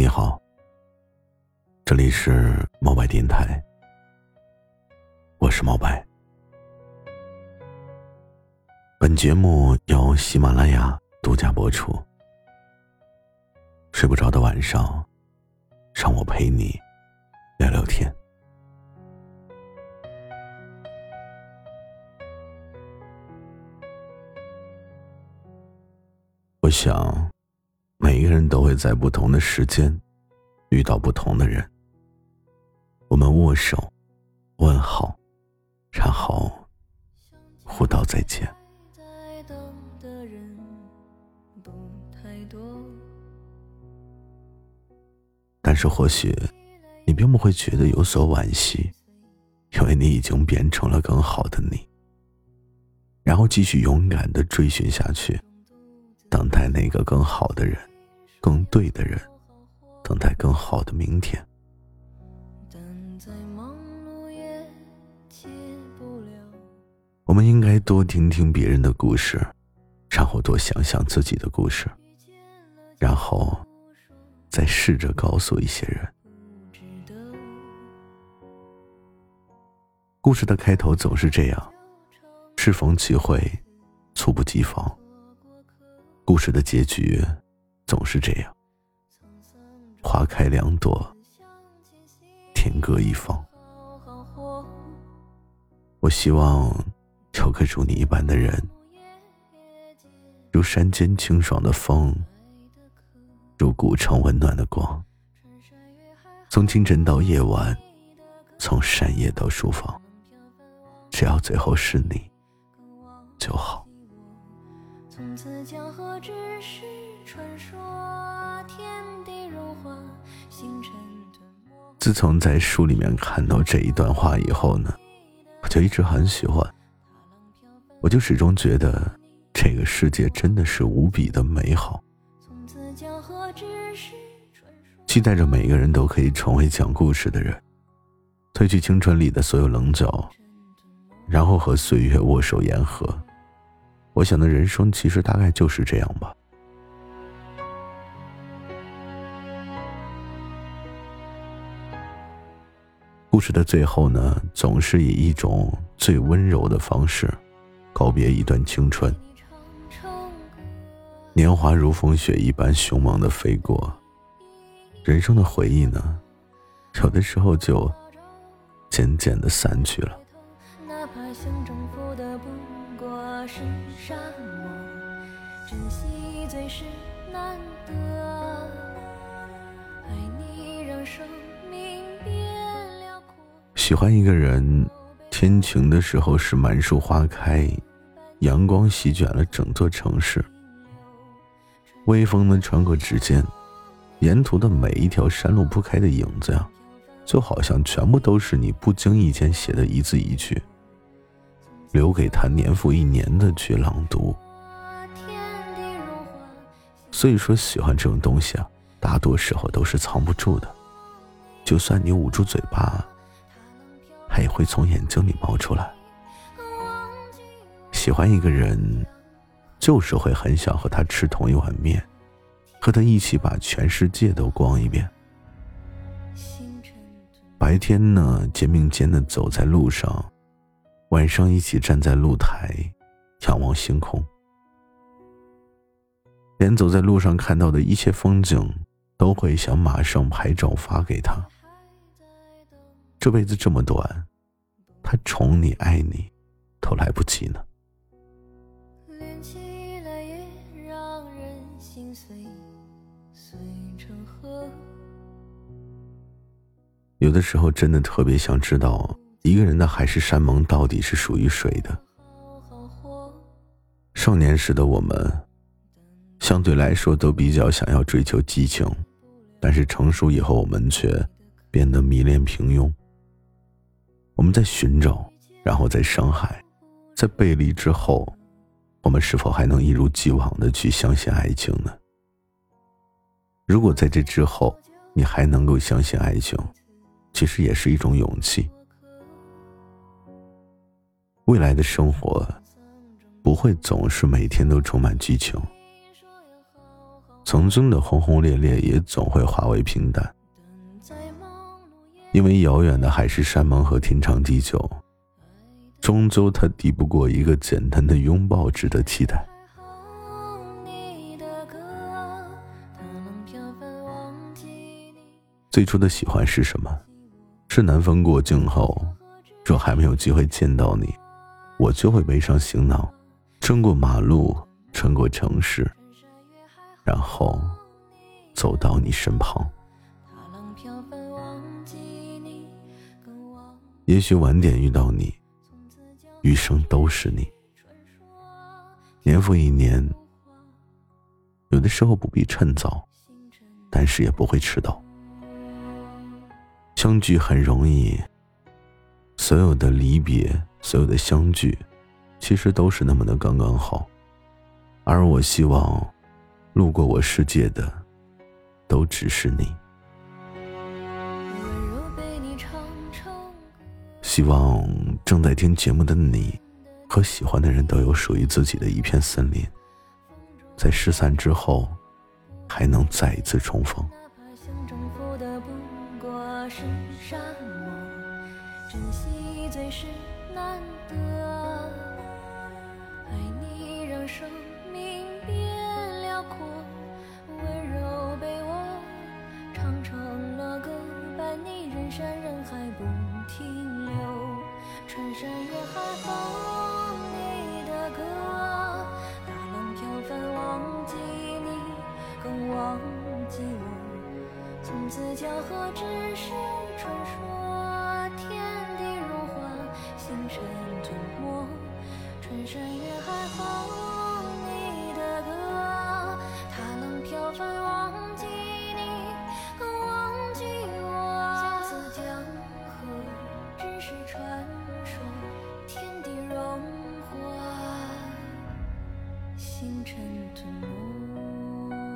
你好，这里是猫白电台，我是猫白。本节目由喜马拉雅独家播出。睡不着的晚上，让我陪你聊聊天。我想。每个人都会在不同的时间遇到不同的人。我们握手，问好，然后互道再见。但是或许你并不会觉得有所惋惜，因为你已经变成了更好的你。然后继续勇敢的追寻下去，等待那个更好的人。更对的人，等待更好的明天。我们应该多听听别人的故事，然后多想想自己的故事，然后再试着告诉一些人。故事的开头总是这样：适逢其会，猝不及防。故事的结局。总是这样，花开两朵，天各一方。我希望有个如你一般的人，如山间清爽的风，如古城温暖的光。从清晨到夜晚，从山野到书房，只要最后是你就好。从此江河只是传说，天地融化，星辰吞没。自从在书里面看到这一段话以后呢，我就一直很喜欢。我就始终觉得这个世界真的是无比的美好。期待着每个人都可以成为讲故事的人，褪去青春里的所有棱角，然后和岁月握手言和。我想的人生其实大概就是这样吧。故事的最后呢，总是以一种最温柔的方式告别一段青春。年华如风雪一般凶猛的飞过，人生的回忆呢，有的时候就渐渐的散去了。沙漠，珍惜最是难得。爱你让生命变辽阔。喜欢一个人，天晴的时候是满树花开，阳光席卷了整座城市。微风呢穿过指尖，沿途的每一条山路铺开的影子呀，就好像全部都是你不经意间写的一字一句。留给他年复一年的去朗读。所以说，喜欢这种东西啊，大多时候都是藏不住的，就算你捂住嘴巴，它也会从眼睛里冒出来。喜欢一个人，就是会很想和他吃同一碗面，和他一起把全世界都逛一遍。白天呢，肩并肩的走在路上。晚上一起站在露台，仰望星空，连走在路上看到的一切风景，都会想马上拍照发给他。这辈子这么短，他宠你爱你，都来不及呢。连起来也让人心碎有的时候真的特别想知道。一个人的海誓山盟到底是属于谁的？少年时的我们，相对来说都比较想要追求激情，但是成熟以后，我们却变得迷恋平庸。我们在寻找，然后在伤害，在背离之后，我们是否还能一如既往的去相信爱情呢？如果在这之后，你还能够相信爱情，其实也是一种勇气。未来的生活不会总是每天都充满激情，曾经的轰轰烈烈也总会化为平淡，因为遥远的海誓山盟和天长地久，终究它抵不过一个简单的拥抱值得期待。最初的喜欢是什么？是南风过境后，若还没有机会见到你，我就会背上行囊，穿过马路，穿过城市。然后走到你身旁。也许晚点遇到你，余生都是你。年复一年，有的时候不必趁早，但是也不会迟到。相聚很容易，所有的离别，所有的相聚，其实都是那么的刚刚好。而我希望。路过我世界的，都只是你。希望正在听节目的你和喜欢的人都有属于自己的一片森林，在失散之后，还能再一次重逢。难得爱你，让生命变辽阔，温柔被我唱成了歌，伴你人山人海不停留，穿山越海放你的歌，大浪飘翻忘记你，更忘记我，从此江河只是。穿山越海哼你的歌，大浪飘飞忘记你，更忘记我。相思江河只是传说。天地融化，星辰吞没。